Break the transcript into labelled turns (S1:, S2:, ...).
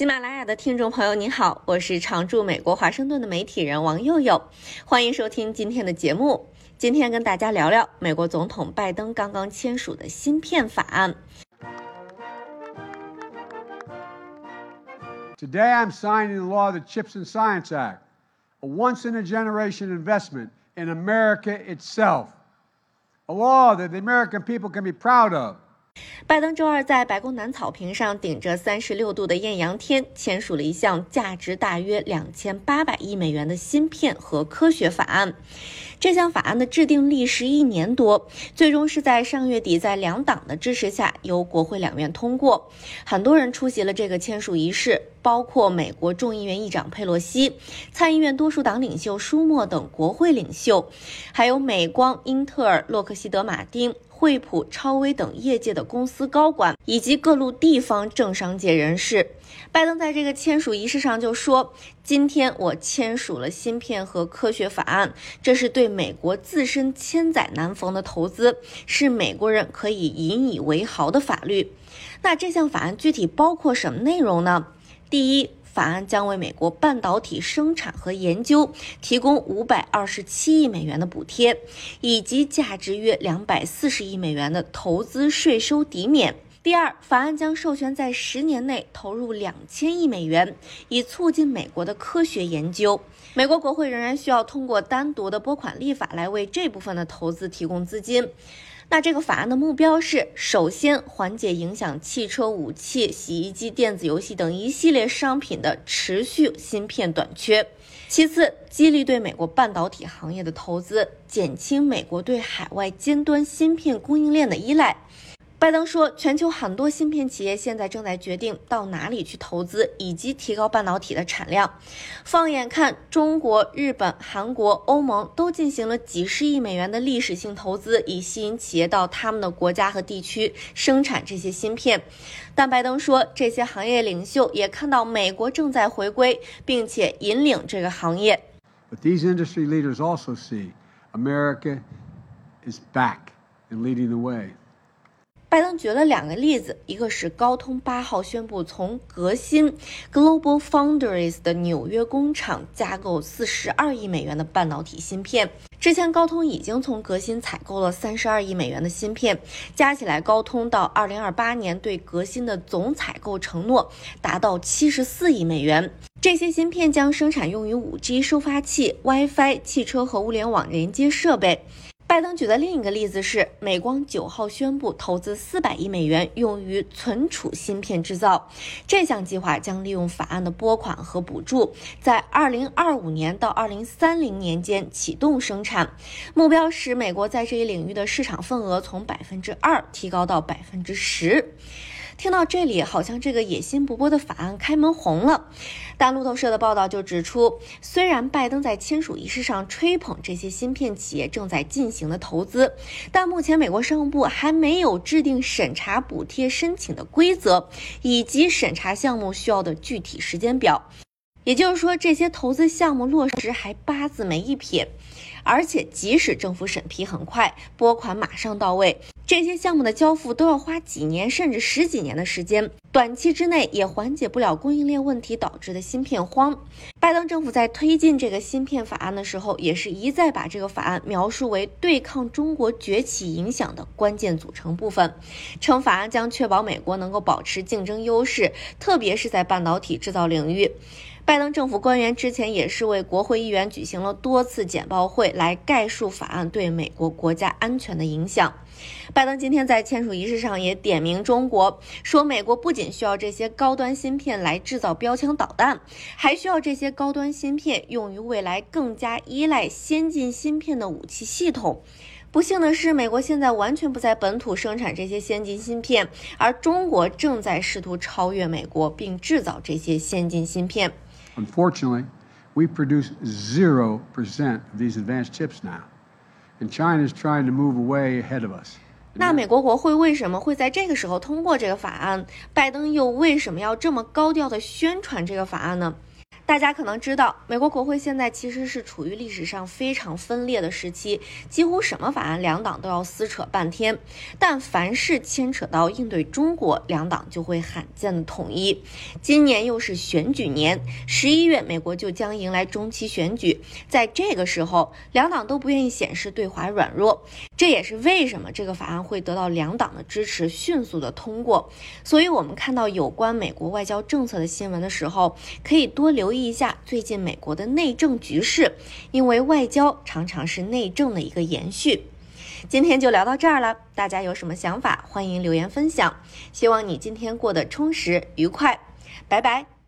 S1: 喜马拉雅的听众朋友，您好，我是常驻美国华盛顿的媒体人王佑佑，欢迎收听今天的节目。今天跟大家聊聊美国总统拜登刚刚签署的芯片法案。
S2: Today I'm signing the law the Chips and Science Act, a once in a generation investment in America itself, a law that the American people can be proud of.
S1: 拜登周二在白宫南草坪上顶着三十六度的艳阳天，签署了一项价值大约两千八百亿美元的芯片和科学法案。这项法案的制定历时一年多，最终是在上月底在两党的支持下由国会两院通过。很多人出席了这个签署仪式，包括美国众议院议长佩洛西、参议院多数党领袖舒默等国会领袖，还有美光、英特尔、洛克希德马丁。惠普、超威等业界的公司高管，以及各路地方政商界人士，拜登在这个签署仪式上就说：“今天我签署了芯片和科学法案，这是对美国自身千载难逢的投资，是美国人可以引以为豪的法律。”那这项法案具体包括什么内容呢？第一。法案将为美国半导体生产和研究提供五百二十七亿美元的补贴，以及价值约两百四十亿美元的投资税收抵免。第二，法案将授权在十年内投入两千亿美元，以促进美国的科学研究。美国国会仍然需要通过单独的拨款立法来为这部分的投资提供资金。那这个法案的目标是：首先，缓解影响汽车、武器、洗衣机、电子游戏等一系列商品的持续芯片短缺；其次，激励对美国半导体行业的投资，减轻美国对海外尖端芯片供应链的依赖。拜登说，全球很多芯片企业现在正在决定到哪里去投资，以及提高半导体的产量。放眼看，中国、日本、韩国、欧盟都进行了几十亿美元的历史性投资，以吸引企业到他们的国家和地区生产这些芯片。但拜登说，这些行业领袖也看到美国正在回归，并且引领这个行业。
S2: But these industry leaders also see America is back and leading the way.
S1: 拜登举了两个例子，一个是高通八号宣布从革新 Global Foundries 的纽约工厂加购四十二亿美元的半导体芯片。之前高通已经从革新采购了三十二亿美元的芯片，加起来高通到二零二八年对革新的总采购承诺达到七十四亿美元。这些芯片将生产用于五 G 收发器、WiFi、汽车和物联网连接设备。拜登举的另一个例子是，美光九号宣布投资四百亿美元用于存储芯片制造。这项计划将利用法案的拨款和补助，在二零二五年到二零三零年间启动生产，目标使美国在这一领域的市场份额从百分之二提高到百分之十。听到这里，好像这个野心勃勃的法案开门红了。但路透社的报道就指出，虽然拜登在签署仪式上吹捧这些芯片企业正在进行的投资，但目前美国商务部还没有制定审查补贴申请的规则，以及审查项目需要的具体时间表。也就是说，这些投资项目落实还八字没一撇。而且，即使政府审批很快，拨款马上到位，这些项目的交付都要花几年甚至十几年的时间，短期之内也缓解不了供应链问题导致的芯片荒。拜登政府在推进这个芯片法案的时候，也是一再把这个法案描述为对抗中国崛起影响的关键组成部分，称法案将确保美国能够保持竞争优势，特别是在半导体制造领域。拜登政府官员之前也是为国会议员举行了多次简报会，来概述法案对美国国家安全的影响。拜登今天在签署仪式上也点名中国，说美国不仅需要这些高端芯片来制造标枪导弹，还需要这些高端芯片用于未来更加依赖先进芯片的武器系统。不幸的是，美国现在完全不在本土生产这些先进芯片，而中国正在试图超越美国，并制造这些先进芯片。
S2: Unfortunately, we produce 0% of these advanced chips now. And China is trying to move away ahead of us.
S1: 那美国国会为什么会在这个时候通过这个法案？拜登又为什么要这么高调的宣传这个法案呢？大家可能知道，美国国会现在其实是处于历史上非常分裂的时期，几乎什么法案两党都要撕扯半天。但凡是牵扯到应对中国，两党就会罕见的统一。今年又是选举年，十一月美国就将迎来中期选举，在这个时候，两党都不愿意显示对华软弱，这也是为什么这个法案会得到两党的支持，迅速的通过。所以，我们看到有关美国外交政策的新闻的时候，可以多留意一下最近美国的内政局势，因为外交常常是内政的一个延续。今天就聊到这儿了，大家有什么想法，欢迎留言分享。希望你今天过得充实愉快，拜拜。